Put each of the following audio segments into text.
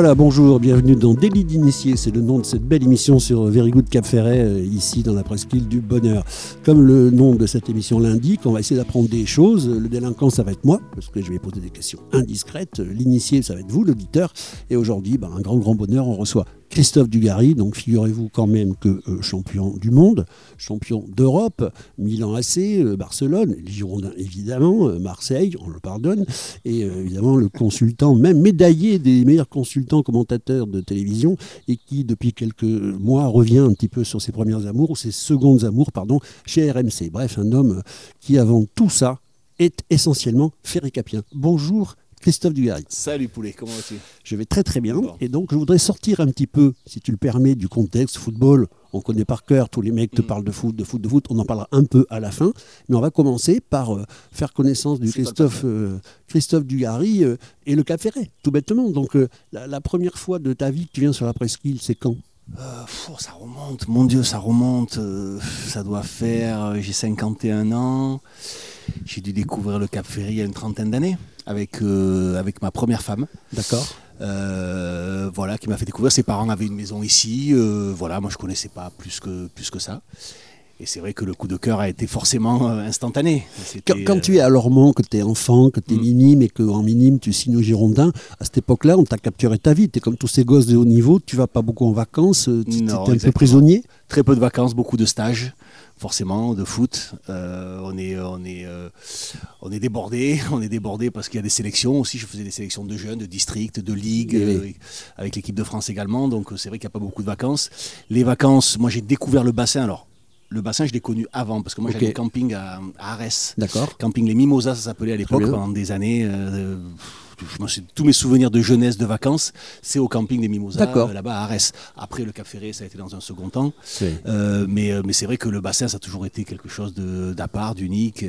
voilà, bonjour, bienvenue dans Délit d'initié, c'est le nom de cette belle émission sur Very Good Cap Ferret, euh, ici dans la presqu'île du bonheur. Comme le nom de cette émission l'indique, on va essayer d'apprendre des choses. Le délinquant, ça va être moi, parce que je vais poser des questions indiscrètes. L'initié, ça va être vous, l'auditeur. Et aujourd'hui, ben, un grand, grand bonheur, on reçoit Christophe Dugarry, donc figurez-vous quand même que euh, champion du monde, champion d'Europe, Milan AC, euh, Barcelone, les Girondins évidemment, euh, Marseille, on le pardonne, et évidemment le consultant, même médaillé des meilleurs consultants commentateurs de télévision, et qui depuis quelques mois revient un petit peu sur ses premières amours, ou ses secondes amours, pardon, chez RMC. Bref, un homme qui avant tout ça est essentiellement ferricapien. Bonjour Christophe Dugarry. Salut Poulet, comment vas-tu? Je vais très très bien. Et donc je voudrais sortir un petit peu, si tu le permets, du contexte football. On connaît par cœur, tous les mecs te mm. parlent de foot, de foot, de foot. On en parlera un peu à la fin. Mais on va commencer par euh, faire connaissance du Christophe, euh, Christophe Dugarry euh, et le Cap Ferret, tout bêtement. Donc la, première fois de ta vie que tu viens sur la presqu'île, c'est quand? Ça remonte, mon Dieu, ça remonte. ça doit faire, j'ai 51 ans. J'ai dû découvrir le Cap Ferret il y a une trentaine d'années avec, euh, avec ma première femme. D'accord. Euh, voilà, qui m'a fait découvrir. Ses parents avaient une maison ici. Euh, voilà, moi je connaissais pas plus que, plus que ça. Et c'est vrai que le coup de cœur a été forcément instantané. Quand, tu es à Lormont, que tu es enfant, que tu es mm. minime et qu'en minime tu signes au Girondin, à cette époque-là, on t'a capturé ta vie. Tu es comme tous ces gosses de haut niveau, tu vas pas beaucoup en vacances, tu es un peu prisonnier. Très peu de vacances, beaucoup de stages forcément de foot. Euh, on est on est euh, on est débordé, on est débordé parce qu'il y a des sélections aussi. Je faisais des sélections de jeunes, de districts, de ligues, euh, avec l'équipe de France également. Donc c'est vrai qu'il n'y a pas beaucoup de vacances. Les vacances, moi j'ai découvert le bassin. Alors le bassin, je l'ai connu avant parce que moi j'avais camping à, Arès. D'accord. Camping les Mimosas, ça s'appelait à l'époque pendant des années tous mes souvenirs de jeunesse, de vacances, c'est au camping des Mimosas, euh, là-bas à Arès. Après, le Cap Ferré, ça a été dans un second temps. Euh, mais, euh, mais c'est vrai que le bassin, ça a toujours été quelque chose d'à part, d'unique.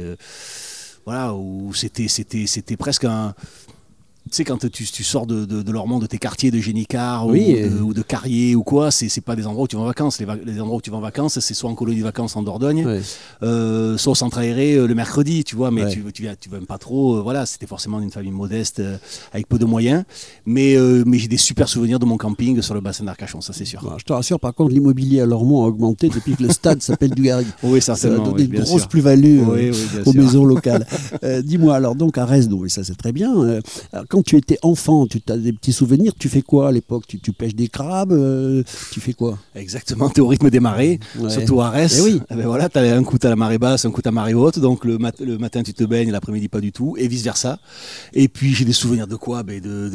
voilà, où c'était, c'était, c'était presque un tu sais, quand tu, sors de, de, de, de tes quartiers de Génicard ou, de, Carrier ou quoi, c'est pas des endroits où tu vas en vacances. Les, endroits où tu vas en vacances, c'est soit en colonie de vacances en Dordogne, euh, soit au centre aéré euh, le mercredi, tu vois. Mais tu, tu, tu vas pas trop. Euh, voilà, c'était forcément une famille modeste avec peu de moyens. Mais, mais j'ai des super souvenirs de mon camping sur le bassin d'Arcachon, ça c'est sûr. je te rassure, par contre, l'immobilier à Lormont a augmenté depuis que le stade s'appelle Dugarry. Oui, certainement. Ça a donné une grosse plus-value aux maisons locales. Dis-moi, alors donc à Resnes, ça c'est très bien quand tu étais enfant, tu as des petits souvenirs, tu fais quoi à l'époque? Tu, pêches des crabes euh, Tu fais quoi? Exactement, tu es au rythme des marées, surtout à Arès. Eh oui. Eh ben voilà, tu as un coup à la marée basse, un coup à marée haute, donc le, le matin tu te baignes, l'après-midi pas du tout, et vice-versa. Et puis j'ai des souvenirs de quoi? Ben de,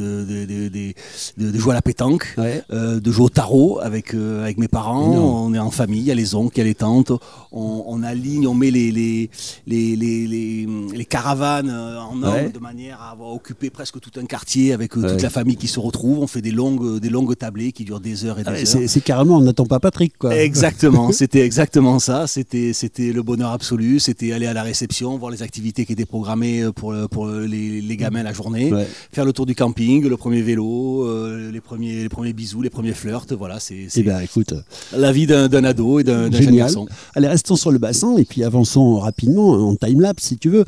de, jouer à la pétanque, euh, de jouer au tarot avec, euh, avec mes parents, on est en famille, il y a les oncles, il y a les tantes, on, aligne, on met les, les, les, les, caravanes en ordre de manière à avoir occupé presque tout un quartier avec euh, toute la famille qui se retrouve. On fait des longues, des longues tablées qui durent des heures et des ah, heures. C'est carrément, on n'attend pas Patrick, quoi. Exactement, c'était exactement ça. C'était, c'était le bonheur absolu. C'était aller à la réception, voir les activités qui étaient programmées euh, pour, pour les, les gamins la journée, faire le tour du camping, le premier vélo, euh, les premiers, les premiers bisous, les premiers flirts. Voilà, c'est. Eh bien, écoute, la vie d'un ado et d'un jeune garçon. Allez, restons sur le bassin et puis avançons rapidement en time lapse si tu veux.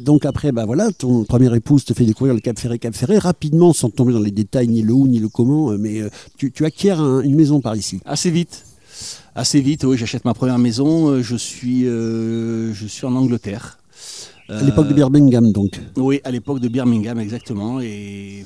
donc après, bah voilà, ton première épouse te fait découvrir le Cap Ferré, Cap Ferré rapidement, sans tomber dans les détails, ni le où, ni le comment, euh, mais euh, tu, acquiers une maison par ici. Assez vite. Assez vite, oui, j'achète ma première maison. Euh, je suis, je suis en Angleterre. À l'époque de Birmingham, donc. Oui, à l'époque de Birmingham, exactement. Et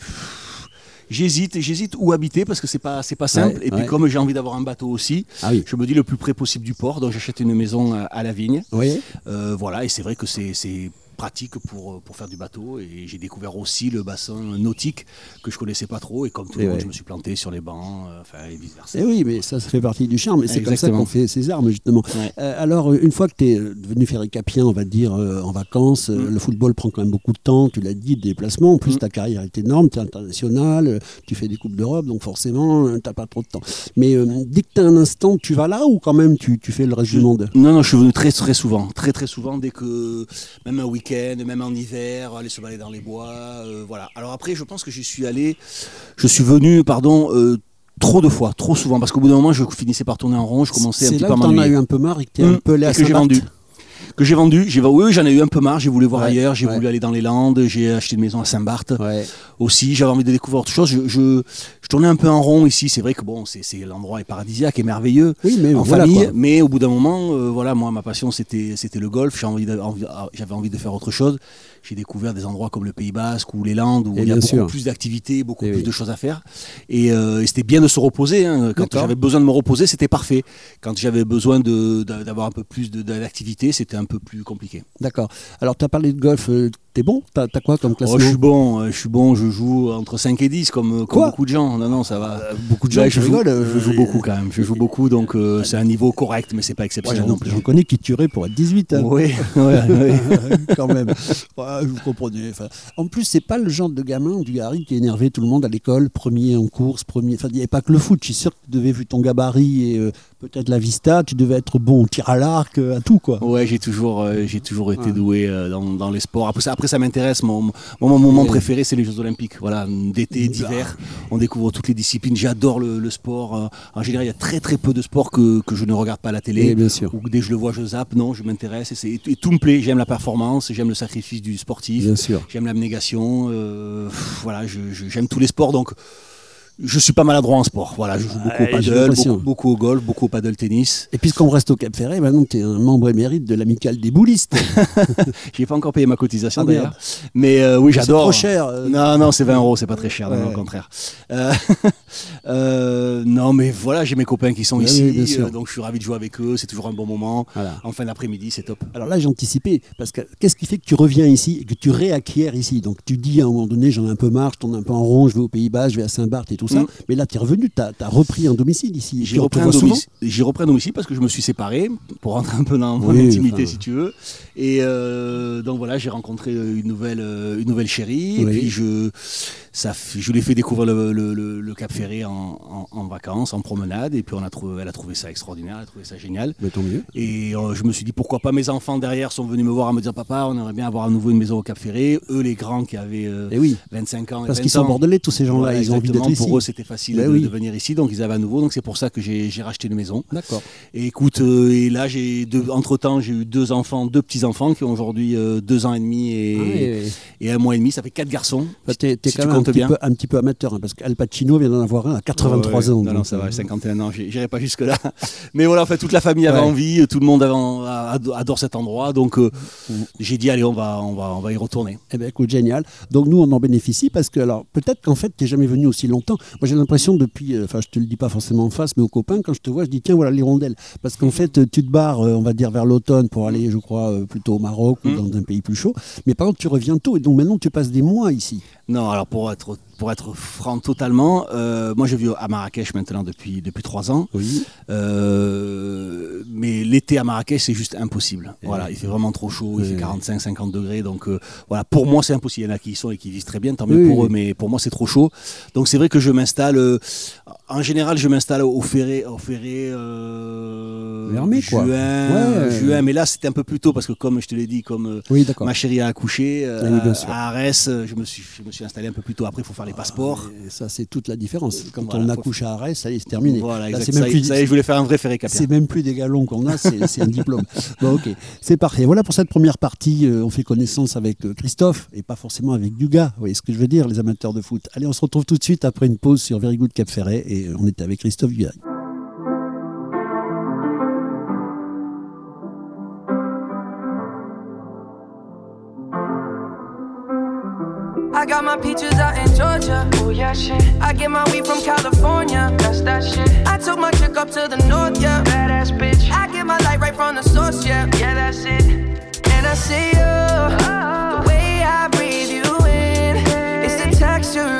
j'hésite, j'hésite où habiter parce que c'est pas, c'est pas simple. et puis comme j'ai envie d'avoir un bateau aussi, ah je me dis le plus près possible du port. Donc j'achète une maison à, la vigne. Oui. voilà, et c'est vrai que c'est pratique pour, euh, pour faire du bateau. Et j'ai découvert aussi le bassin nautique que je connaissais pas trop. Et comme tout le monde, je me suis planté sur les bancs, euh, enfin, et vice versa. Et oui, mais ça, ça fait partie du charme. Et c'est comme ça qu'on fait ses armes, justement. Euh, alors, une fois que tu es devenu ferricapien, on va dire, en vacances, mm. le football prend quand même beaucoup de temps. Tu l'as dit, des déplacements. En plus, mm. ta carrière est énorme. Tu es international, tu fais des Coupes d'Europe, donc forcément, tu n'as pas trop de temps. Mais dès que tu as un instant, tu vas là ou quand même tu, tu fais le reste du monde? Non, non, je suis venu très, très souvent. Très, très souvent, dès que, même un week-end même en hiver, aller se balader dans les bois, euh, voilà. Alors après, je pense que j'y suis allé, je suis venu, pardon, euh, trop de fois, trop souvent, parce qu'au bout d'un moment, je finissais par tourner en rond, je commençais un petit peu à m'ennuyer. C'est là que as eu un peu marre et que un mmh. peu que j'ai vendu que j'ai vendu. J'ai oui, j'en ai eu un peu marre. J'ai voulu voir ailleurs. J'ai voulu aller dans les Landes. J'ai acheté une maison à Saint-Barth. Aussi. J'avais envie de découvrir autre chose. Je, je, tournais un peu en rond ici. C'est vrai que bon, c'est l'endroit est paradisiaque et merveilleux oui, mais en famille. Mais au bout d'un moment, euh, voilà, moi, ma passion, c'était c'était le golf. J'avais envie, j'avais envie de faire autre chose j'ai découvert des endroits comme le Pays Basque ou les Landes où il y a beaucoup plus d'activités, beaucoup plus de choses à faire. Euh, et, c'était bien de se reposer. Hein. Quand j'avais besoin de me reposer, c'était parfait. Quand j'avais besoin d'avoir un peu plus d'activité, c'était un peu plus compliqué. D'accord. Alors, tu as parlé de golf. Euh, T'es bon? T'as as quoi comme classement? Oh, Je suis bon, euh, je suis bon, je joue entre 5 et 10 comme, beaucoup de gens. Non, non, ça va. beaucoup de gens, je, joue, je joue beaucoup quand même. Je joue beaucoup, donc c'est un niveau correct, mais c'est pas exceptionnel non plus. J'en connais qui tueraient pour être 18. Hein. Oui, quand même. vous comprenez. en plus, c'est pas le genre de gamin du Harry qui énervait tout le monde à l'école, premier en course, premier. Enfin, il n'y avait pas que le foot. Je suis sûr que tu devais, vu ton gabarit et euh, peut-être la vista, tu devais être bon au tir à l'arc, euh, à tout quoi. Ouais, j'ai toujours, euh, j'ai toujours été doué dans, dans, les sports. Après ça, après ça m'intéresse. Mon, mon, moment préféré, c'est les Jeux Olympiques. Voilà, d'été, d'hiver, on découvre toutes les disciplines. J'adore le, sport. En général, il y a très très peu de sports que, que je ne regarde pas à la télé. bien sûr. Ou dès que je le vois, je zappe. Non, je m'intéresse et, et, tout me plaît. J'aime la performance, j'aime le sacrifice du sportif. Bien sûr. J'aime l'abnégation. Euh, voilà, j'aime tous les sports. Donc, je suis pas maladroit en sport. Voilà, je joue beaucoup au paddle, beaucoup, au golf, beaucoup au paddle tennis. Et puisqu'on reste au Cap Ferret, maintenant tu es un membre émérite de l'amicale des boulistes. J'ai pas encore payé ma cotisation ah, d'ailleurs. Mais euh, oui, j'adore. C'est trop cher. Euh. Non, non, c'est 20 euros, c'est pas très cher, au contraire. Euh, non, mais voilà, j'ai mes copains qui sont ici, donc je suis ravi de jouer avec eux. C'est toujours un bon moment. En fin d'après-midi, c'est top. Alors là, j'ai anticipé parce que qu'est-ce qui fait que tu reviens ici et que tu réacquiers ici? Donc tu dis à un moment donné, j'en ai un peu marre, je tourne un peu en rond, je vais aux Pays-Bas, je vais à Saint-Barth et tout Mm. Mais là, tu es revenu, tu as, repris un domicile ici. J'ai repris, un domicile, repris un domicile parce que je me suis séparé, pour rentrer un peu dans mon intimité, si tu veux. Et euh, donc voilà, j'ai rencontré une nouvelle, une nouvelle chérie. Et puis je, ça, je lui ai fait découvrir le, Cap Ferré en, vacances, en promenade. Et puis on a trouvé, elle a trouvé ça extraordinaire, elle a trouvé ça génial. Mais tant mieux. Et euh, je me suis dit pourquoi pas mes enfants derrière sont venus me voir à me dire papa, on aimerait bien avoir à nouveau une maison au Cap Ferré. Eux, les grands qui avaient 25 euh, eh ans. Parce qu'ils sont bordelais, tous ces gens-là, ils ont envie d'être ici. Pour eux, c'était facile ben de, venir ici, donc ils avaient à nouveau. Donc c'est pour ça que j'ai racheté une maison. D'accord. Et écoute, euh, et là, j'ai entre temps, j'ai eu deux enfants, deux petits enfants qui ont aujourd'hui deux ans et demi et, ah et, un mois et demi. Ça fait quatre garçons. Bah, T'es quand même un petit, peu, un petit peu amateur, hein, parce qu'Al Pacino vient d'en avoir un à 83 ans. Non, non, ça va, 51 ans, j'irai pas jusque-là. Mais voilà, en fait, toute la famille avait envie, tout le monde adore cet endroit, donc euh, j'ai dit, allez, on va, on, va, on va y retourner. Eh bien, écoute, génial. Donc nous, on en bénéficie, parce que, alors, peut-être qu'en fait, tu n'es jamais venu aussi longtemps. Moi, j'ai l'impression depuis, euh, enfin, je te le dis pas forcément en face, mais aux copains, quand je te vois, je dis, tiens, voilà l'hirondelle. Parce qu'en fait, tu te barres, euh, on va dire, vers l'automne pour aller, je crois, plutôt au Maroc ou mm. dans un pays plus chaud. Mais par contre, tu reviens tôt, et donc maintenant, tu passes des mois ici. Non, alors pour être pour être franc totalement, euh, moi je vis à Marrakech maintenant depuis depuis trois ans. Oui. Euh, mais l'été à Marrakech c'est juste impossible. voilà, il fait vraiment trop chaud, il fait 45-50 degrés, donc euh, voilà, pour moi c'est impossible. Il y en a qui y sont et qui vivent très bien, tant mieux pour eux, mais pour moi c'est trop chaud. Donc c'est vrai que je m'installe. En général, je m'installe au ferré, au ferré. juin, juin, mais là c'était un peu plus tôt parce que comme je te l'ai dit, comme ma chérie a accouché à Arès, je me suis je me suis installé un peu plus tôt. Après, il faut faire les passeports. Ah, ça, c'est toute la différence. Quand on accouche à Arès, ça y est, c'est terminé. Voilà, Là, c'est même plus, ça y est, je voulais faire un vrai ferré C'est même plus des galons qu'on a, c'est un diplôme. Bon, ok, c'est parfait. Voilà pour cette première partie. Euh, on fait connaissance avec euh, Christophe et pas forcément avec Dugas. Vous voyez ce que je veux dire, les amateurs de foot. Allez, on se retrouve tout de suite après une pause sur Very Good Cap Ferret et on était avec Christophe Dugas. I got my peaches out in Georgia. Oh yeah, shit. I get my weed from California. That's that shit. I took my chick up to the north, yeah. Badass bitch. I get my light right from the source, yeah. Yeah, that's it. And I see you. Oh. The way I breathe you in. It's the texture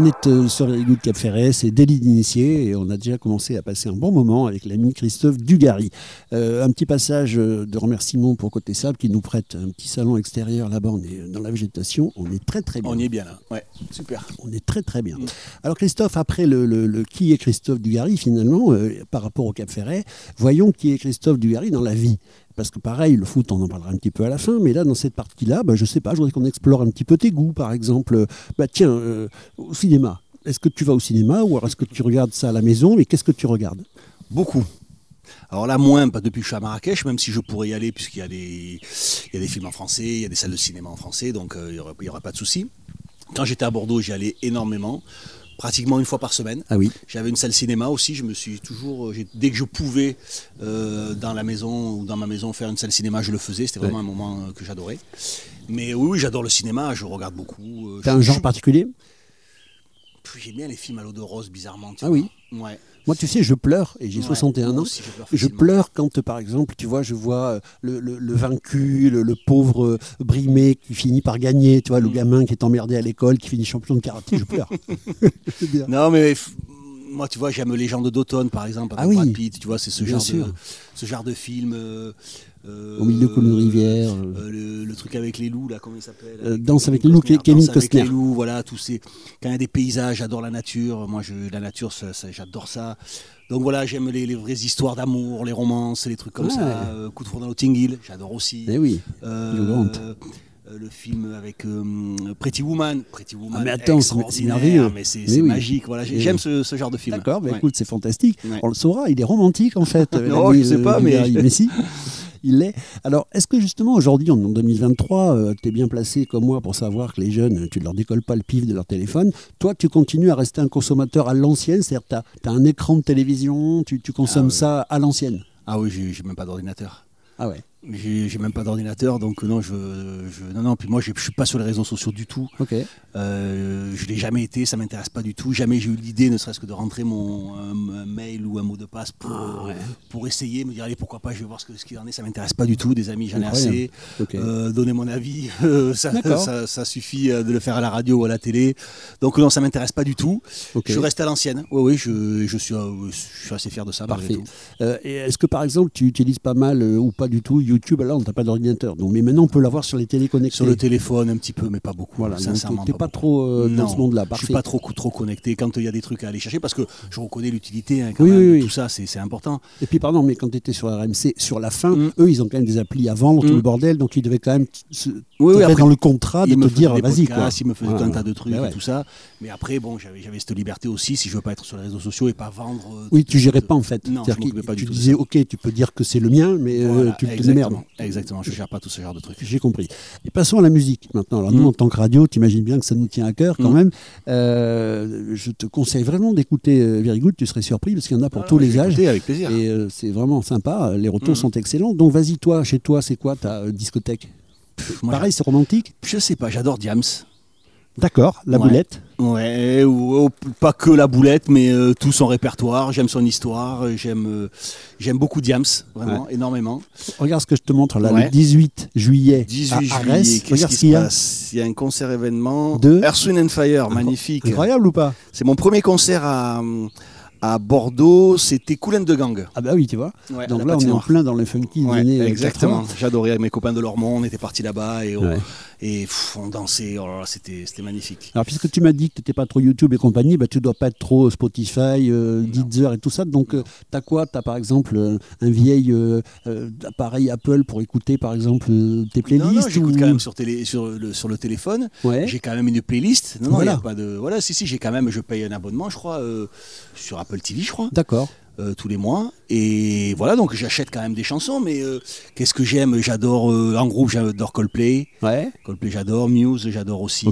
On est euh, sur les Good Cap Ferret, c'est délit d'initié et on a déjà commencé à passer un bon moment avec l'ami Christophe Dugarry. Euh, un petit passage euh, de remerciement pour Côté Sable qui nous prête un petit salon extérieur là-bas. On est dans la végétation, on est très très bien. On y est bien là, ouais, super. On est très très bien. Mm. Alors Christophe, après le, le, le, qui est Christophe Dugarry finalement euh, par rapport au Cap Ferret, voyons qui est Christophe Dugarry dans la vie parce que pareil, le foot, on en parlera un petit peu à la fin, mais là, dans cette partie-là, bah, je sais pas, je voudrais qu'on explore un petit peu tes goûts, par exemple. Bah, tiens, euh, au cinéma, est-ce que tu vas au cinéma ou est-ce que tu regardes ça à la maison, mais qu'est-ce que tu regardes? Beaucoup. Alors là, moins, pas depuis que je suis à Marrakech, même si je pourrais y aller, puisqu'il y, a des, il y a des films en français, il y a des salles de cinéma en français, donc euh, il n'y aura, aura, pas de souci. Quand j'étais à Bordeaux, j'y allais énormément pratiquement une fois par semaine. Ah oui. J'avais une salle cinéma aussi. Je me suis toujours, dès que je pouvais, euh, dans la maison ou dans ma maison faire une salle cinéma, je le faisais. C'était vraiment ouais. un moment euh, que j'adorais. Mais oui, oui j'adore le cinéma. Je regarde beaucoup. Euh, T'as un genre je... particulier? J'aime bien les films à l'eau de rose, bizarrement. ah oui. Ouais. Moi, tu sais, je pleure, et j'ai Ouais, 61 moi ans. aussi, je pleure Je facilement. pleure quand, par exemple, tu vois, je vois euh, le, le- le vaincu, le, le pauvre euh, brimé qui finit par gagner, tu vois, le Mm. gamin qui est emmerdé à l'école, qui finit champion de karaté, je pleure. Non, mais moi, tu vois, j'aime Légende d'automne, par exemple, avec Ah oui. Brad Pitt. Tu vois, c'est ce genre de, ce genre de film. euh, Au milieu de une rivière. euh, Euh, le, le truc avec les loups, là, comment il s'appelle Euh, Danse avec les loups, Kevin Danse avec Costner. les loups, voilà, tous ces. Quand il y a des paysages, j'adore la nature. Moi, je, la nature, ça- ça- j'adore ça. Donc voilà, j'aime les, les vraies histoires d'amour, les romances, les trucs comme Ouais. ça. Euh, Coup de foudre dans Notting Hill, j'adore aussi. Eh oui. Euh, euh, le film avec euh, Pretty Woman. Pretty Woman, Ah, mais attends, c'est- c'est extraordinaire, merveilleux. mais c'est Mais c'est oui. magique. Voilà, j'aime ce, ce genre de film. D'accord, bah Ouais. écoute, c'est fantastique. Ouais. On le saura, il est romantique en fait. Non, je sais euh, pas, mais- mais si, il l'est. Alors, est-ce que justement aujourd'hui, en 2023, tu es bien placé comme moi pour savoir que les jeunes, tu ne leur décolles pas le pif de leur téléphone. Toi, tu continues à rester un consommateur à l'ancienne, c'est-à-dire tu as, un écran de télévision, tu, tu consommes ouais. ça à l'ancienne? Ah oui, j'ai même pas d'ordinateur. Ah ouais, J'ai même pas d'ordinateur, donc non, je, je- non, non. Puis moi, je je suis pas sur les réseaux sociaux du tout. ok. Euh, je l'ai jamais été, ça m'intéresse pas du tout. Jamais j'ai eu l'idée, ne serait-ce que de rentrer mon un, un mail ou un mot de passe pour, Ah ouais. pour essayer, me dire allez pourquoi pas, je vais voir ce que- ce qu'il en est. Ça m'intéresse pas du tout. Des amis, j'en ai assez. Euh, donner mon avis, euh, ça, ça, ça suffit euh, de le faire à la radio ou à la télé. Donc non, ça m'intéresse pas du tout. Je reste à l'ancienne. Oui, oui, je, je suis, je suis assez fier de ça. Parfait. Est-ce que par exemple tu utilises pas mal ou pas du tout YouTube, là, on n'a pas d'ordinateur. Donc, mais maintenant, on peut l'avoir sur les téléconnectés. Sur le téléphone, un petit peu, mais pas beaucoup. Voilà, sincèrement. Tu n'es pas, trop euh, dans ce monde-là. Je suis pas trop, trop connecté quand il y a des trucs à aller chercher parce que je reconnais l'utilité. Hein, oui, oui, tout ça, c'est important. Et puis, pardon, mais quand tu étais sur RMC, sur la fin, mm. eux, ils ont quand même des applis à vendre, tout mm. le bordel. Donc, ils devaient quand même se oui, dans le contrat de te dire, vas-y. Ils me faisaient un tas de trucs ben et tout ça. Mais après, bon, j'avais cette liberté aussi si je veux pas être sur les réseaux sociaux et pas vendre. Euh, oui, tu gérais pas en fait. Non, je pas du tu disais, ok, tu peux dire que c'est le mien, mais euh, tu Exactement, je gère pas tout ce genre de trucs. J'ai compris. Et passons à la musique maintenant. Alors nous, mm. en tant que radio, tu imagines bien que ça nous tient à cœur quand mm. même. Euh, je te conseille vraiment d'écouter Very Good. Tu serais surpris parce qu'il y en a pour ah, tous les âges. Avec plaisir. Et c'est vraiment sympa. Les retours mm. sont excellents. Donc vas-y, toi, chez toi, c'est quoi ta discothèque? Pareil, c'est romantique? Je sais pas, j'adore Diams. D'accord, la boulette Ouais, ou, pas que la boulette, mais euh, tout son répertoire. J'aime son histoire, euh, j'aime euh, j'aime beaucoup Diams, vraiment, énormément. Regarde ce que je te montre là, le 18 juillet 18 à Arès. Regarde ce qu'il y a. Il y a un concert événement de Earth, and Fire, magnifique. Incroyable ou pas? C'est mon premier concert à à Bordeaux, c'était Coulen de Gang. Ah bah oui, tu vois. Donc là, on est en plein dans les funky Exactement. J'adorais mes copains de Lormont, on était partis là-bas et, et on dansait. Oh c'était magnifique. Alors puisque tu m'as dit que tu n'étais pas trop YouTube et compagnie, bah, tu dois pas être trop Spotify, euh, Deezer et tout ça. Donc euh, tu as quoi? Tu as par exemple euh, un vieil appareil Apple pour écouter par exemple tes playlists Non, j'écoute quand même sur, télé, sur, le, sur le téléphone. J'ai quand même une playlist. Non, non, voilà. Y a pas de... voilà, si, si, j'ai quand même, je paye un abonnement, je crois, sur Apple TV, je crois. D'accord. Euh, tous les mois. Et voilà, donc j'achète quand même des chansons, mais euh, qu'est-ce que j'aime? J'adore, euh, en groupe, j'adore Coldplay. Ouais. Coldplay, j'adore. Muse, j'adore aussi.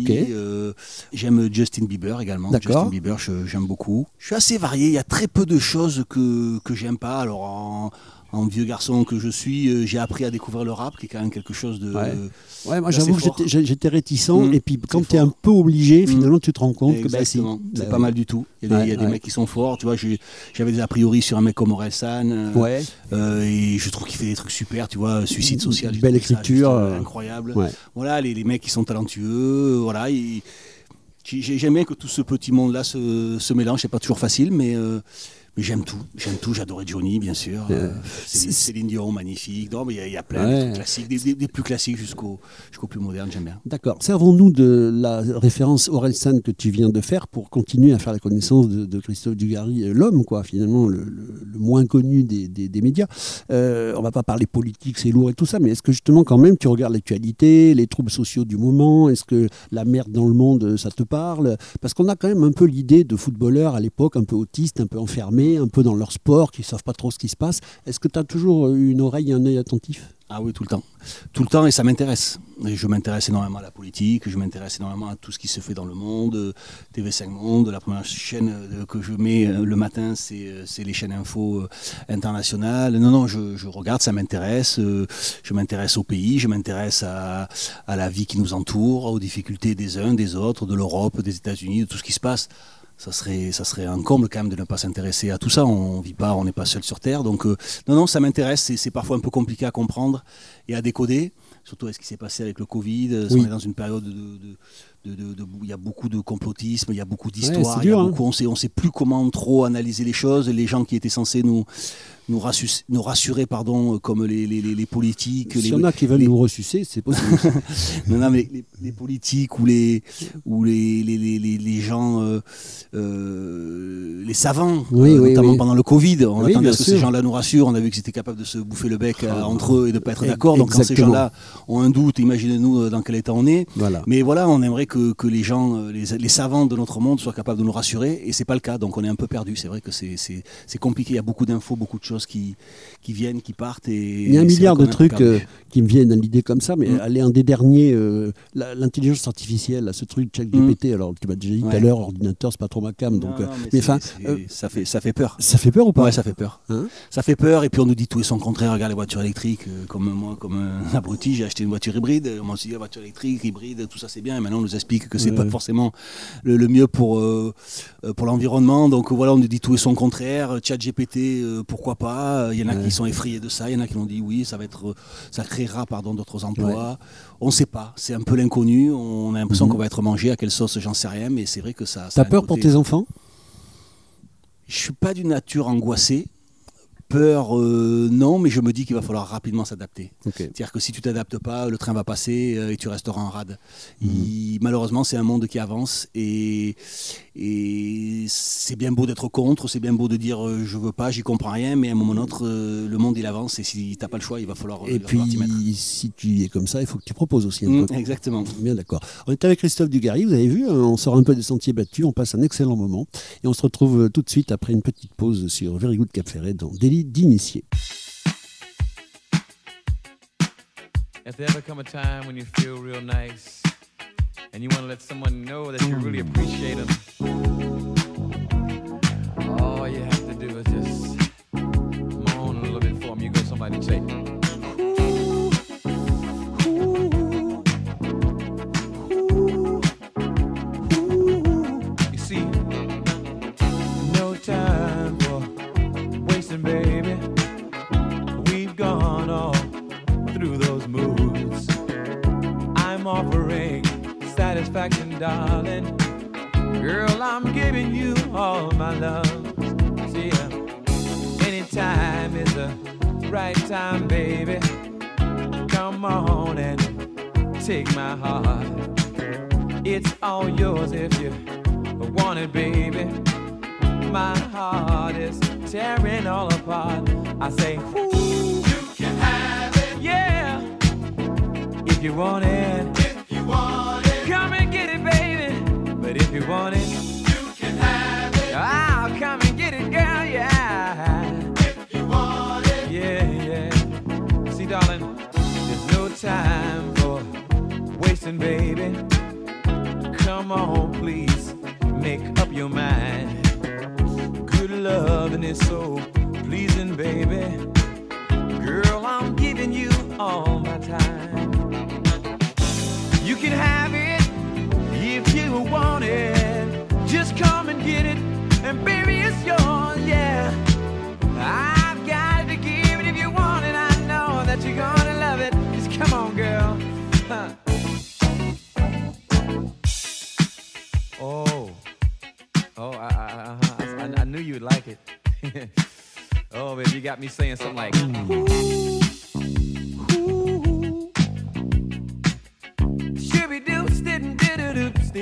j'aime Justin Bieber également. Justin Bieber, j'aime beaucoup. Je suis assez varié, il y a très peu de choses que, que j'aime pas. Alors, en, en vieux garçon que je suis, euh, j'ai appris à découvrir le rap, qui est quand même quelque chose de. Ouais, moi j'avoue que j'étais réticent, mmh, et puis quand tu es un peu obligé, mmh. finalement tu te rends compte que bah, c'est bah pas mal du tout. Il y a des, mecs qui sont forts, tu vois. J'avais des a priori sur un mec comme Orelsan, euh, ouais. Euh, et je trouve qu'il fait des trucs super, tu vois. Suicide social, belle écriture, incroyable. Voilà, les, mecs qui sont talentueux, voilà. J'aime bien que tout ce petit monde-là se, se mélange, c'est pas toujours facile, mais j'aime tout, j'aime tout, j'adorais Johnny bien sûr, euh, Céline, Dion magnifique, non mais il y, a plein de classiques, des, plus classiques jusqu'au jusqu'au plus moderne, j'aime bien. D'accord, servons-nous de la référence Orelsan que tu viens de faire pour continuer à faire la connaissance de, Christophe Dugarry, euh, l'homme quoi finalement, le, moins connu des, des, médias. Euh, on va pas parler politique, c'est lourd et tout ça, mais est-ce que justement quand même tu regardes l'actualité, les troubles sociaux du moment, est-ce que la merde dans le monde ça te parle? Parce qu'on a quand même un peu l'idée de footballeurs à l'époque un peu autistes, un peu un peu dans leur sport, qui ne savent pas trop ce qui se passe. Est-ce que tu as toujours une oreille et un œil attentif? Ah oui, tout le temps. Tout le temps, et ça m'intéresse. Je m'intéresse énormément à la politique, je m'intéresse énormément à tout ce qui se fait dans le monde, TV5 Monde. La première chaîne euh, que je mets euh, le matin, c'est euh, les chaînes info internationales. Non, non, je, regarde, ça m'intéresse. Je m'intéresse au pays, je m'intéresse à la vie qui nous entoure, aux difficultés des uns, des autres, de l'Europe, des États-Unis, de tout ce qui se passe ça serait, ça serait un comble quand même de ne pas s'intéresser à tout ça. On vit pas, on n'est pas seul sur Terre. Donc, euh, non, non, ça m'intéresse. C'est parfois un peu compliqué à comprendre et à décoder. Surtout ce qui s'est passé avec le Covid. On est dans une période de, il y a beaucoup de complotisme, il y a beaucoup d'histoires. Hein. on ne sait plus comment trop analyser les choses. Les gens qui étaient censés nous, nous, nous rassurer, pardon, comme les, les, les politiques. S'il y en a qui veulent nous ressucer, c'est possible. non, non, mais les, politiques ou les, ou les, les, gens, euh, euh, les savants, euh, notamment pendant le Covid, on attendait à ce que ces gens-là nous rassurent. On a vu qu'ils étaient capables de se bouffer le bec ah. entre eux et de ne pas être d'accord. Donc quand ces gens-là ont un doute, imaginez-nous dans quel état on est. Mais voilà, on aimerait que, que les gens, les, savants de notre monde soient capables de nous rassurer, et c'est pas le cas. Donc on est un peu perdu. C'est vrai que c'est compliqué. Il y a beaucoup d'infos, beaucoup de choses qui, qui viennent, qui partent. Et, Il y a un milliard de trucs euh, qui me viennent à l'idée comme ça, mais mm. aller un des derniers, euh, l'intelligence artificielle, ce truc ChatGPT, mm. alors tu m'as déjà dit tout à l'heure, ordinateur, c'est pas trop ma cam. donc, euh, mais, enfin, ça, fait, ça fait peur. Ça fait peur ou pas Ouais, ça fait peur. Hein ça fait peur, et puis on nous dit tout et son contraire. Regarde les voitures électriques, comme moi, comme un abruti, j'ai acheté une voiture hybride. On m'a dit, la voiture électrique, hybride, tout ça c'est bien. Et maintenant on nous explique que c'est pas forcément le, mieux pour, pour l'environnement. Donc voilà, on nous dit tout et son contraire. ChatGPT, pourquoi pas? Il y en a qui sont effrayés de ça, il y en a qui ont dit oui, ça va être, ça créera pardon d'autres emplois. On ne sait pas, c'est un peu l'inconnu. On a l'impression mhm. qu'on va être mangé à quelle sauce, j'en sais rien, mais c'est vrai que ça. T'as peur pour tes enfants? Je suis pas d'une nature angoissée. Peur, euh, non, mais je me dis qu'il va falloir rapidement s'adapter. C'est-à-dire que si tu t'adaptes pas, le train va passer euh, et tu resteras en rade. Mhm. malheureusement, c'est un monde qui avance et, et c'est bien beau d'être contre, c'est bien beau de dire euh, je veux pas, j'y comprends rien, mais à un moment ou autre, le monde il avance et si t'as pas le choix, il va falloir. Et puis, si tu es comme ça, il faut que tu proposes aussi. Mmh, exactement. Bien d'accord. On est avec Christophe Dugarry, vous avez vu, hein, on sort un peu des sentiers battus, on passe un excellent moment et on se retrouve tout de suite après une petite pause sur Very Good Cap Ferret dans Délit d'initié. Has there ever come a time when you feel real nice and you want to let someone know that you really appreciate them? All you have to do is just moan a little bit for them. You go somebody say, satisfaction, darling. Girl, I'm giving you all my love. See, uh, anytime is the right time, baby. Come on and take my heart. It's all yours if you want it, baby. My heart is tearing all apart. I say, Ooh, you can have it. Yeah, if you want it. But if you want it, you can have it. I'll come and get it, girl, yeah. If you want it, yeah, yeah. See, darling, there's no time for wasting, baby. Come on, please, make up your mind. Good loving is so pleasing, baby. Girl, I'm giving you all my time. You can have it if you want it, just come and get it, and baby, it's yours, yeah. I've got to give it if you want it. I know that you're gonna love it. Just come on, girl. Huh. Oh, oh, I, I, uh-huh. I, I, knew you'd like it. oh, baby, you got me saying something like. Ooh.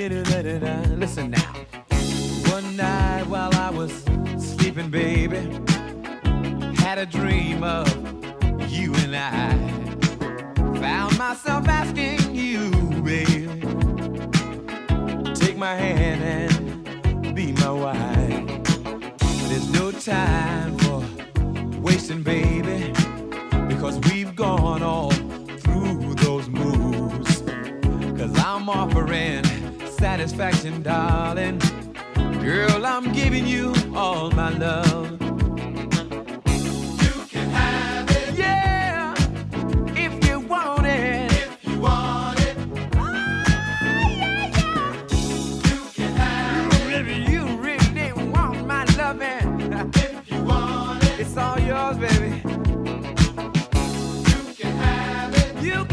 Listen now. One night while I was sleeping, baby, had a dream of you and I. Found myself asking you, baby, take my hand and be my wife. But there's no time for wasting, baby, because we've gone all through those moves. Cause I'm offering satisfaction, darling. Girl, I'm giving you all my love. You can have it. Yeah, if you want it. If you want it. Oh, yeah, yeah. You can have it. You really want my loving. If you want it. It's all yours, baby. You can have it. You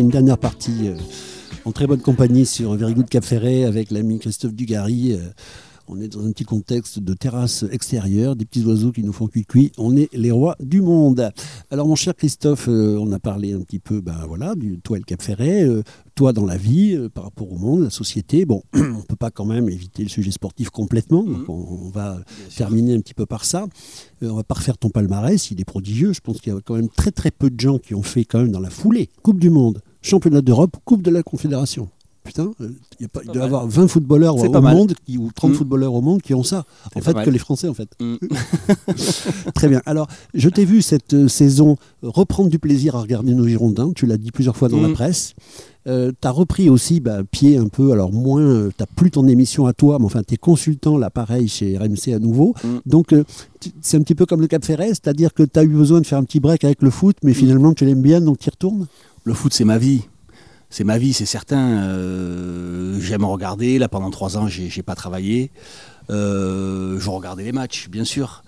une dernière partie euh, en très bonne compagnie sur Very Good Cap Ferret avec l'ami Christophe Dugarry. Euh, on est dans un petit contexte de terrasse extérieure, des petits oiseaux qui nous font cuit-cuit. On est les rois du monde. Alors, mon cher Christophe, euh, on a parlé un petit peu, ben voilà, du toi et le Cap Ferret, toi dans la vie, par rapport au monde, la société. Bon, on ne peut pas quand même éviter le sujet sportif complètement. Donc, on, on va terminer un petit peu par ça. on va pas refaire ton palmarès, il est prodigieux. Je pense qu'il y a quand même très très peu de gens qui ont fait quand même dans la foulée Coupe du Monde, championnat d'Europe, Coupe de la Confédération. Il, y a pas, il doit y avoir 20 footballeurs au monde qui, ou 30 mm. footballeurs au monde qui ont ça. En fait, que les Français, en fait. Mm. Très bien. Alors, je t'ai vu cette euh, saison reprendre du plaisir à regarder nos Girondins. Tu l'as dit plusieurs fois dans la mm. presse. Euh, tu as repris aussi bah, pied un peu, alors moins, euh, tu n'as plus ton émission à toi, mais enfin, tu es consultant là, pareil, chez RMC à nouveau. Donc, c'est un petit peu comme le Cap Ferret, c'est-à-dire que tu as eu besoin de faire un petit break avec le foot, mais finalement, tu l'aimes bien, donc tu y retournes? Le foot, c'est ma vie c'est ma vie, c'est certain. Euh, j'aime regarder. Là, pendant trois ans, j'ai pas travaillé. Euh, je regardais les matchs, bien sûr.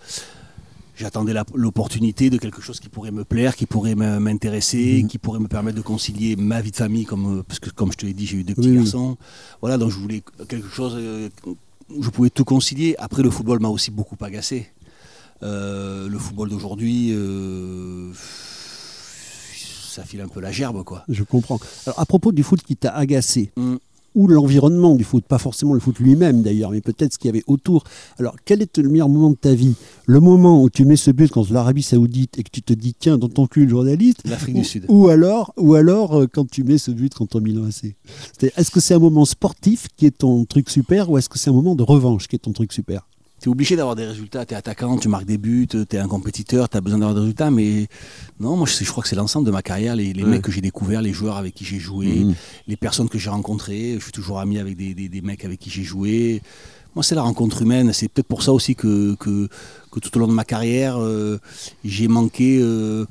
J'attendais l'opportunité de quelque chose qui pourrait me plaire, qui pourrait m'intéresser, mhm. qui pourrait me permettre de concilier ma vie de famille, comme, parce que comme je te l'ai dit, j'ai eu deux petits garçons. Voilà, donc je voulais quelque chose euh, où je pouvais tout concilier. Après, le football m'a aussi beaucoup agacé. le football d'aujourd'hui ça file un peu la gerbe, quoi. Je comprends. Alors, à propos du foot qui t'a agacé, mm. ou l'environnement du foot, pas forcément le foot lui-même d'ailleurs, mais peut-être ce qu'il y avait autour. Alors, quel est le meilleur moment de ta vie? Le moment où tu mets ce but contre l'Arabie Saoudite et que tu te dis, tiens, dans ton cul, le journaliste? L'Afrique du Sud. Ou alors, ou alors euh, quand tu mets ce but contre Milan AC. Est-ce que c'est un moment sportif qui est ton truc super ou est-ce que c'est un moment de revanche qui est ton truc super? Tu es obligé d'avoir des résultats. Tu es attaquant, tu marques des buts, tu es un compétiteur, tu as besoin d'avoir des résultats. Mais non, moi je, crois que c'est l'ensemble de ma carrière, les, mecs que j'ai découverts, les joueurs avec qui j'ai joué, mhm. les personnes que j'ai rencontrées. Je suis toujours ami avec des, mecs avec qui j'ai joué. Moi, c'est la rencontre humaine. C'est peut-être pour ça aussi que, que, tout au long de ma carrière, euh, j'ai manqué. Euh,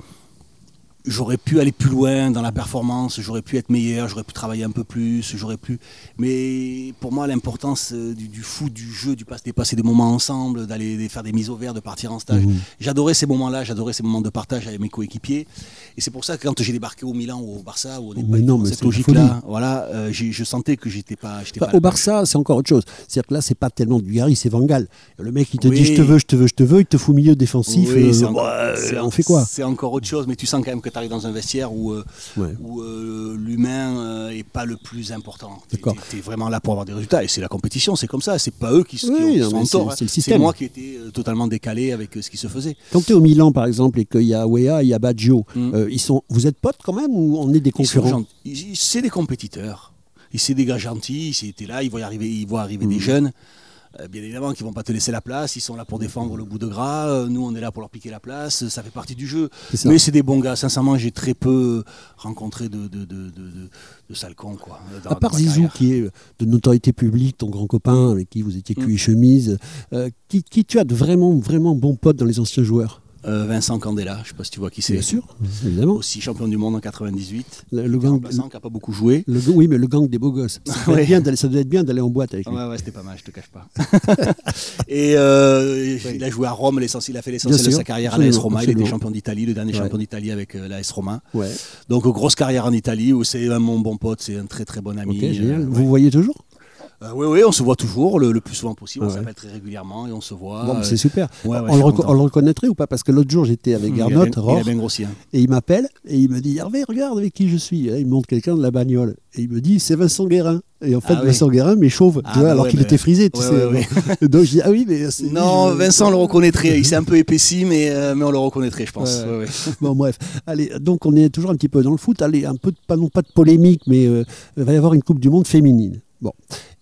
j'aurais pu aller plus loin dans la performance, j'aurais pu être meilleur, j'aurais pu travailler un peu plus, j'aurais pu. Mais pour moi, l'importance euh, du, foot, du jeu, du passer, passer des moments ensemble, d'aller faire des mises au vert, de partir en stage. Mhm. J'adorais ces moments-là, j'adorais ces moments de partage avec mes coéquipiers. Et c'est pour ça que quand j'ai débarqué au Milan ou au Barça, où on n'est pas cette logique-là, voilà, euh, je sentais que j'étais pas. pas, au Barça, c'est encore autre chose. C'est-à-dire que là, c'est pas tellement du Gary, c'est Vangal. Le mec, il te dit je te veux, je te veux, je te veux, il te fout milieu défensif. Euh, on fait quoi? C'est encore autre chose, mais tu sens quand même que tu arrives dans un vestiaire où, euh, euh, l'humain n'est pas le plus important. Tu es, vraiment là pour avoir des résultats. Et c'est la compétition, c'est comme ça. C'est pas eux qui, oui, sont tort. Hein. C'est moi qui étais totalement décalé avec ce qui se faisait. Quand tu es au Milan, par exemple, et qu'il y a Wea, il y a Baggio, mm. ils sont, vous êtes potes quand même ou on est des concurrents? C'est des compétiteurs. C'est des gars gentils, ils étaient là, ils voient arriver, ils voient arriver des mm. jeunes. Euh, bien évidemment qu'ils vont pas te laisser la place, ils sont là pour défendre le bout de gras, euh, nous on est là pour leur piquer la place, ça fait partie du jeu. Mais c'est des bons gars, sincèrement j'ai très peu rencontré de, de, de, de, sales cons. Quoi, à part Zizou qui est de notoriété publique, ton grand copain avec qui vous étiez cul et mm. chemise, euh, qui, qui tu as de vraiment, vraiment bons potes dans les anciens joueurs? Euh, Vincent Candela, je ne sais pas si tu vois qui c'est. Bien sûr, évidemment. Aussi champion du monde en 98. Le, gang qui n'a pas beaucoup joué. Le, oui, mais le gang des beaux gosses. Ça, devait, être bien d'aller en boîte avec lui. Ouais, ouais, c'était pas mal, je te cache pas. et euh, il a joué à Rome, il a fait l'essentiel de sa carrière à l'AS Roma. Il était champion d'Italie, le dernier champion d'Italie avec euh, l'AS Roma. Ouais. Donc grosse carrière en Italie où c'est mon bon pote, c'est un très très bon ami. génial. Vous voyez toujours? Euh, oui, oui, on se voit toujours le, plus souvent possible. on s'appelle très régulièrement et on se voit. Bon, c'est super. on, le reconnaîtrait ou pas? Parce que l'autre jour, j'étais avec mmh, Arnaud, hein. et il m'appelle et il me dit Hervé, regarde avec qui je suis. il me montre quelqu'un de la bagnole. Et il me dit C'est Vincent Guérin. Et en fait, ah Vincent Guérin, mais chauve, tu ah vois, alors qu'il était frisé, tu sais. Donc je dis Ah oui, mais. Non, Vincent, on le reconnaîtrait. Il s'est un peu épaissi, mais, euh, mais on le reconnaîtrait, je pense. bon, bref. Allez, donc on est toujours un petit peu dans le foot. Allez, un peu, pas, non pas de polémique, mais euh, il va y avoir une Coupe du Monde féminine. Bon.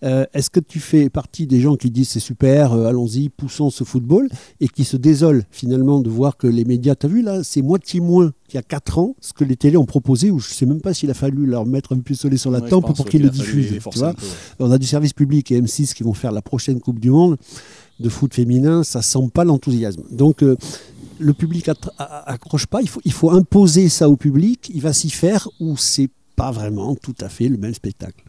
Euh, est-ce que tu fais partie des gens qui disent c'est super, euh, allons-y, poussons ce football, et qui se désolent finalement de voir que les médias, tu as vu là, c'est moitié moins qu'il y a 4 ans ce que les télés ont proposé, ou je ne sais même pas s'il a fallu leur mettre un pistolet sur la tempe pour qu'ils le diffusent. On a du service public et M6 qui vont faire la prochaine Coupe du Monde de foot féminin, ça sent pas l'enthousiasme. Donc euh, le public accroche pas, il faut, il faut imposer ça au public, il va s'y faire, ou c'est pas vraiment tout à fait le même spectacle.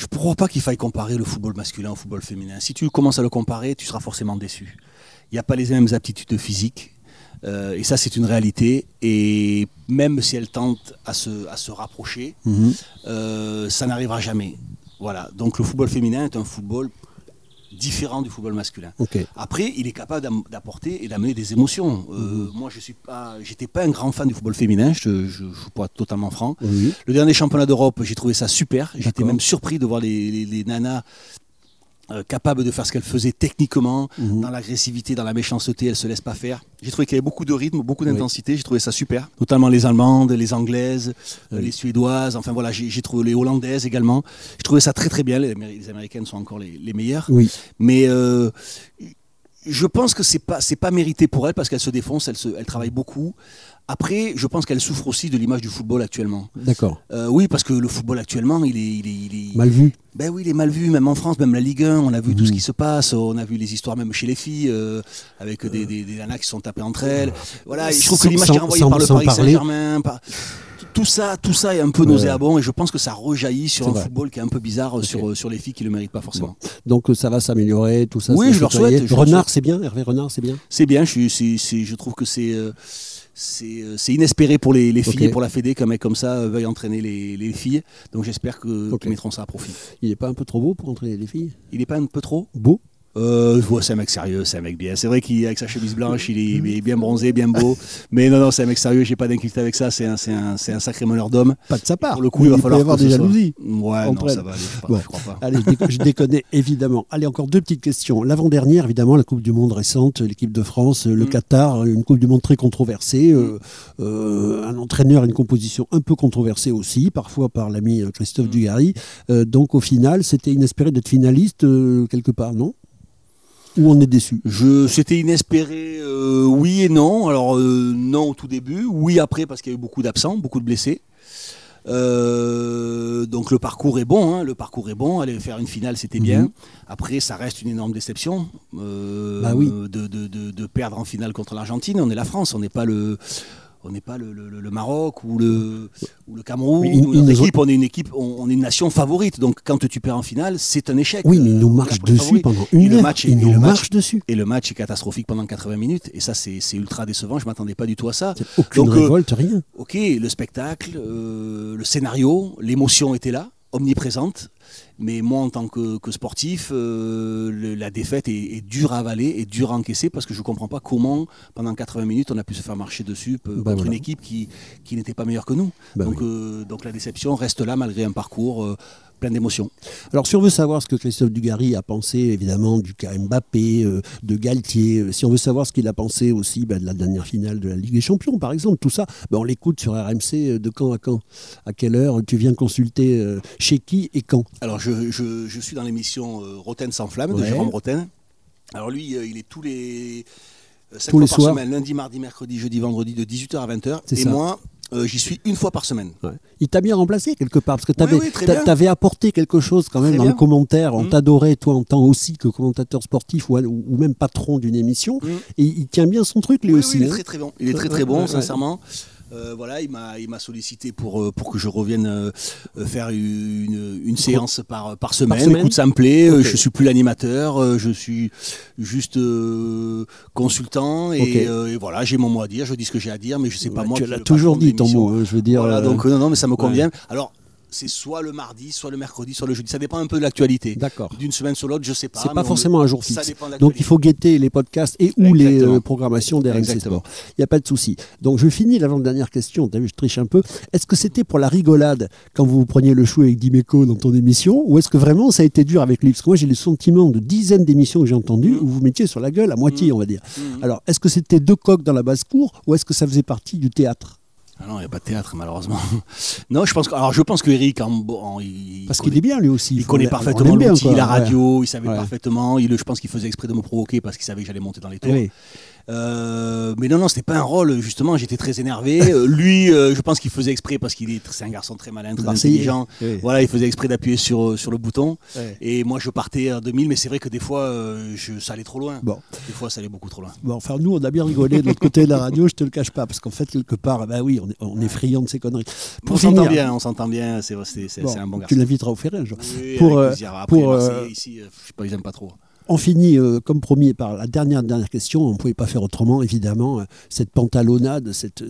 Je ne crois pas qu'il faille comparer le football masculin au football féminin. Si tu commences à le comparer, tu seras forcément déçu. Il n'y a pas les mêmes aptitudes physiques. Euh, et ça, c'est une réalité. Et même si elles tentent à se, à se rapprocher, mhm. euh, ça n'arrivera jamais. Voilà. Donc le football féminin est un football différent du football masculin. Après, il est capable d'apporter et d'amener des émotions. Euh, mhm. Moi, je suis pas, j'étais pas un grand fan du football féminin. Je, je, je totalement franc. Le dernier championnat d'Europe, j'ai trouvé ça super. J'étais même surpris de voir les, les, nanas euh, capable de faire ce qu'elle faisait techniquement, mhm. dans l'agressivité, dans la méchanceté, elle se laisse pas faire. J'ai trouvé qu'il y avait beaucoup de rythme, beaucoup d'intensité, j'ai trouvé ça super. Notamment les Allemandes, les Anglaises, euh, les Suédoises, enfin voilà, j'ai trouvé les Hollandaises également. J'ai trouvé ça très très bien, les, Américaines sont encore les, les meilleures. Oui. Mais euh, je pense que c'est pas pas mérité pour elle parce qu'elle se défonce, elle, se, elle travaille beaucoup. Après, je pense qu'elle souffre aussi de l'image du football actuellement. D'accord. Euh, oui, parce que le football actuellement, il est, il est, mal vu. Ben oui, il est mal vu, même en France, même la Ligue 1, on a vu tout ce mmh. qui se passe, on a vu les histoires même chez les filles, euh, avec des, des, des nanas qui sont tapées entre elles. Voilà, je trouve que l'image qui est renvoyée par le Paris Saint-Germain, tout ça, tout ça est un peu nauséabond et je pense que ça rejaillit sur un football qui est un peu bizarre sur, sur les filles qui ne le méritent pas forcément. Donc ça va s'améliorer, tout ça. Oui, je leur souhaite. Renard, c'est bien, Hervé Renard, c'est bien. C'est bien, je, je trouve que c'est. Euh, euh, c'est inespéré pour les, filles et pour la Fédé qu'un mec comme ça euh, veuille entraîner les, filles. Donc j'espère qu'ils mettront ça à profit. Il n'est pas un peu trop beau pour entraîner les filles? Il n'est pas un peu trop beau? Euh, c'est un mec sérieux, c'est un mec bien. C'est vrai qu'avec sa chemise blanche, il est, bien bronzé, bien beau. Mais non, non, c'est un mec sérieux, j'ai pas d'inquiétude avec ça. C'est un, un, un, sacré meneur d'homme. Pas de sa part. Pour le coup, il, va falloir y avoir des jalousies. Ouais, non, ça va aller. Je, bon. crois pas. Allez, je déconne évidemment. Allez, encore deux petites questions. L'avant-dernière, évidemment, la Coupe du Monde récente, l'équipe de France, le mm. Qatar, une Coupe du Monde très controversée. Euh, euh, un entraîneur, une composition un peu controversée aussi, parfois par l'ami Christophe mm. Dugarry. donc, au final, c'était inespéré d'être finaliste quelque part, non? Ou on est déçu C'était inespéré, euh, oui et non. Alors euh, non au tout début, oui après parce qu'il y a eu beaucoup d'absents, beaucoup de blessés. Euh, donc le parcours est bon, hein. le parcours est bon. Aller faire une finale, c'était bien. Mhm. Après, ça reste une énorme déception bah oui. de, de, perdre en finale contre l'Argentine. On est la France, on n'est pas le, on n'est pas le, Maroc ou le, ou le Cameroun. une équipe, on est une équipe, on, est une nation favorite. Donc quand tu perds en finale, c'est un échec. Oui, mais ils nous marchent dessus pendant une heure. Match, nous marchent dessus. Et le match est catastrophique pendant 80 minutes. Et ça, c'est ultra décevant. Je m'attendais pas du tout à ça. Aucune Donc, euh, révolte, rien. Ok, le spectacle, euh, le scénario, l'émotion était là, omniprésente. Mais moi, en tant que, sportif, euh, la défaite est, dure à avaler et dure à encaisser parce que je ne comprends pas comment, pendant 80 minutes, on a pu se faire marcher dessus bah contre une équipe qui, n'était pas meilleure que nous. Donc, euh, donc la déception reste là malgré un parcours. Euh, plein d'émotions. Alors, si on veut savoir ce que Christophe Dugarry a pensé, évidemment, du cas Mbappé, euh, de Galtier, euh, si on veut savoir ce qu'il a pensé aussi bah, de la dernière finale de la Ligue des Champions, par exemple, tout ça, bah, on l'écoute sur RMC euh, de quand à quand À quelle heure Tu viens consulter chez qui et quand? Alors, je, je, suis dans l'émission Roten sans flamme de Jérôme Roten. Alors, lui, il est tous les. tous les soirs. Semaine, lundi, mardi, mercredi, jeudi, vendredi, de 18h à 20h. Et ça. moi, euh, j'y suis une fois par semaine. Il t'a bien remplacé quelque part parce que tu avais, apporté quelque chose quand même dans le commentaire. On mmh. t'adorait toi en tant aussi que commentateur sportif ou, ou même patron d'une émission. Mmh. Et il tient bien son truc lui aussi. il est hein. très très bon. Il est très très bon, sincèrement. Euh, voilà, il m'a, il m'a sollicité pour, euh, pour que je revienne euh, faire une, une séance par, par semaine. Écoute, ça me plaît. je suis plus l'animateur, je suis juste consultant et, voilà, j'ai mon mot à dire. Je dis ce que j'ai à dire, mais je sais pas moi. Tu l'as toujours dit ton mot. Je veux dire. Voilà, donc non, non, mais ça me convient. Alors c'est soit le mardi, soit le mercredi, soit le jeudi. Ça dépend un peu de l'actualité. D'accord. D'une semaine sur l'autre, je sais pas. C'est pas forcément un jour fixe. Donc il faut guetter les podcasts et ou les euh, programmations d'RMC Il n'y a pas de souci. Donc je finis l'avant-dernière question. Tu as vu, je triche un peu. Est-ce que c'était pour la rigolade quand vous preniez le chou avec Dimeco dans ton émission ou est-ce que vraiment ça a été dur avec lui? Parce que moi j'ai le sentiment de dizaines d'émissions que j'ai entendues où vous mettiez sur la gueule à moitié, mmh. on va dire. Mmh. Alors est-ce que c'était deux coques dans la basse-cour ou est-ce que ça faisait partie du théâtre? Ah non, il n'y a pas de théâtre, malheureusement. non, je pense que, alors je pense que Eric, parce qu'il est bien lui aussi. Il, connaît parfaitement l'outil, la radio, il savait parfaitement. Il, je pense qu'il faisait exprès de me provoquer parce qu'il savait que j'allais monter dans les tours. Euh, mais non, non, c'était pas un rôle, justement, j'étais très énervé. Euh, lui, euh, je pense qu'il faisait exprès parce qu'il est, c'est un garçon très malin, très intelligent. Voilà, il faisait exprès d'appuyer sur, sur le bouton. Et moi, je partais à 2000, mais c'est vrai que des fois, je, ça allait trop loin. Bon. Des fois, ça allait beaucoup trop loin. Bon, enfin, nous, on a bien rigolé de l'autre côté de la radio, je te le cache pas, parce qu'en fait, quelque part, bah oui, on est, on est friand de ces conneries. Pour on s'entend bien, on s'entend bien, c'est, un bon garçon. Tu l'inviteras au Ferré, Oui, pour, Après, pour, ici, je sais pas, ils aiment pas trop on finit, euh, comme promis, par la dernière, dernière question. On ne pouvait pas faire autrement, évidemment. Cette pantalonnade, cette,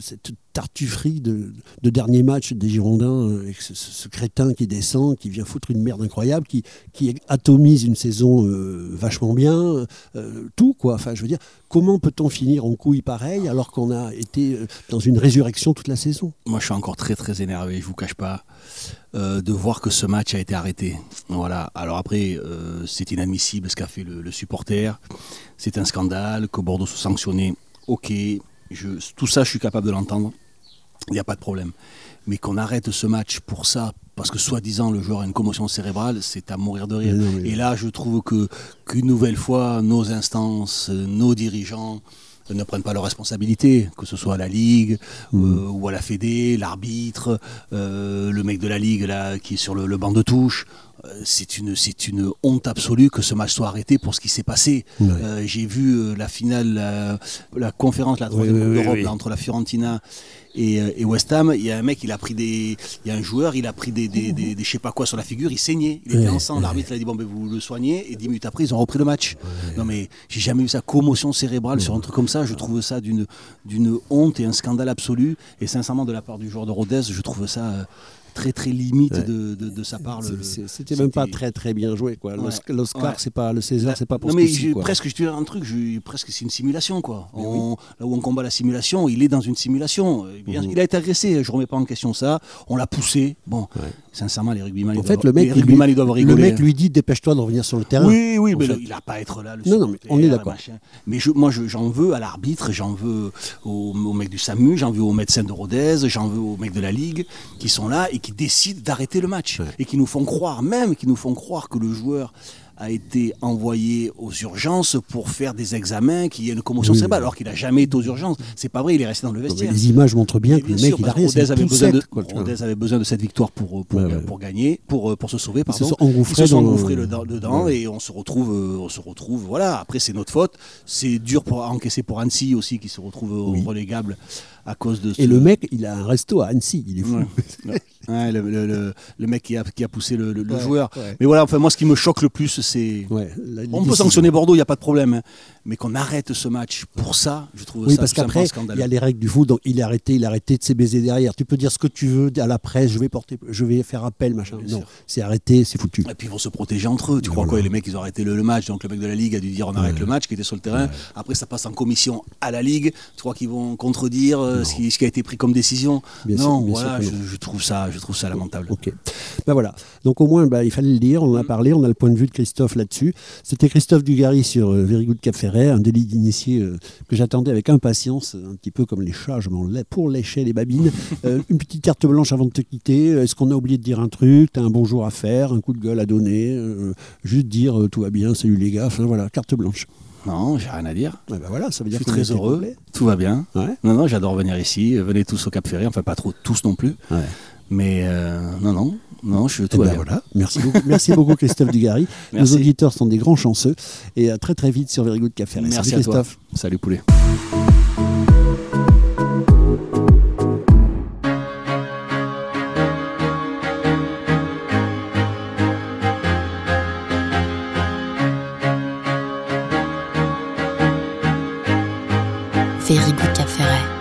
tartufferie de, dernier match des Girondins, euh, avec ce, crétin qui descend, qui vient foutre une merde incroyable, qui, atomise une saison euh, vachement bien, euh, tout quoi. Enfin, je veux dire, comment peut-on finir en couille pareil alors qu'on a été dans une résurrection toute la saison? Moi, je suis encore très très énervé, je vous cache pas, de voir que ce match a été arrêté. Voilà. Alors après, c'est inadmissible ce qu'a fait le supporter. C'est un scandale que Bordeaux soit sanctionné. Ok, tout ça, je suis capable de l'entendre. Il n'y a pas de problème. Mais qu'on arrête ce match pour ça, parce que soi-disant le joueur a une commotion cérébrale, c'est à mourir de rire. Et là, je trouve que qu'une nouvelle fois, nos instances, nos dirigeants ne prennent pas leurs responsabilités, que ce soit à la Ligue mm. euh, ou à la Fédé, l'arbitre, euh, le mec de la Ligue là, qui est sur le banc de touche. Euh, c'est une, c'est une honte absolue que ce match soit arrêté pour ce qui s'est passé. Euh, j'ai vu euh, la finale, la, conférence, la troisième d'Europe entre la Fiorentina et, West Ham. Il y a un mec, il a pris des, il y a un joueur, il a pris des, des, des, je sais pas quoi sur la figure, il saignait, il était ensemble. L'arbitre a dit bon ben vous le soignez et dix minutes après ils ont repris le match. Non mais j'ai jamais vu ça, commotion cérébrale sur un truc comme ça. Je trouve ça d'une, d'une honte et un scandale absolu. Et sincèrement de la part du joueur de Rodez, je trouve ça très très limite de, de, sa part. C'était même pas très très bien joué quoi. L'Oscar c'est pas le César c'est pas pour. Non mais presque je te dis un truc, presque c'est une simulation quoi. là où on combat la simulation, il est dans une simulation. Mhm. Il a été agressé, je remets pas en question ça. On l'a poussé. Bon, sincèrement les rugbyman. En fait le mec, lui, le mec lui dit dépêche-toi de revenir sur le terrain. Oui oui mais il a pas être là. non non mais on est d'accord. Mais moi j'en veux à l'arbitre, j'en veux au, mec du SAMU, j'en veux aux médecins de Rodez, j'en veux aux mecs de la Ligue qui sont là et qui décident d'arrêter le match et qui nous font croire, même qui nous font croire que le joueur a été envoyé aux urgences pour faire des examens, qu'il y ait une commotion cérébrale, alors qu'il n'a jamais été aux urgences. C'est pas vrai, il est resté dans le vestiaire. les images montrent bien que le mec, il a rien. Avait, besoin de, avait besoin de cette victoire pour, pour, pour gagner, pour, pour se sauver. Pardon. Ils se sont engouffrés, dedans et on se retrouve, on se retrouve. Voilà, après, c'est notre faute. C'est dur pour encaisser pour Annecy aussi, qui se retrouve relégable à cause de. Et le mec, il a un resto à Annecy, il est fou. le, mec qui a, qui a poussé le, joueur. Mais voilà, enfin, moi, ce qui me choque le plus, c'est. on peut sanctionner Bordeaux, il n'y a pas de problème. Hein. Mais qu'on arrête ce match pour ça, je trouve oui, ça parce qu'après, il y a les règles du foot, donc il est arrêté, il a arrêté de ses baisers derrière. Tu peux dire ce que tu veux à la presse, je vais porter, je vais faire appel, machin. non, c'est arrêté, c'est foutu. Et puis ils vont se protéger entre eux. Tu crois quoi Les mecs, ils ont arrêté le, match, donc le mec de la Ligue a dû dire on arrête le match qui était sur le terrain. Après, ça passe en commission à la Ligue. Tu crois qu'ils vont contredire euh, ce qui, a été pris comme décision Non, voilà, je, trouve ça, je trouve ça lamentable. Ok. Ben voilà. Donc au moins, ben, il fallait le dire. On en a mm. parlé. On a le point de vue de Christophe là-dessus. C'était Christophe Dugarry sur euh, Very Good Cap Un délit d'initié euh, que j'attendais avec impatience, un petit peu comme les chats, je m'en lais pour lécher les babines. Euh, une petite carte blanche avant de te quitter. Est-ce qu'on a oublié de dire un truc T'as un bonjour à faire, un coup de gueule à donner, juste dire tout va bien, salut les gars. Enfin voilà, carte blanche. Non, j'ai rien à dire. ben voilà, ça veut dire je suis très heureux. Tout va bien. Non, non, j'adore venir ici. Venez tous au Cap Ferré. Enfin, pas trop tous non plus. Mais non, non. Non, je suis tout eh ben voilà. Merci beaucoup, merci beaucoup Christophe Dugarry. Nos auditeurs sont des grands chanceux. Et à très très vite sur Very Good Café. Merci Christophe. Salut poulet. Very Good Café.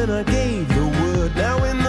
when I gave the word. Now in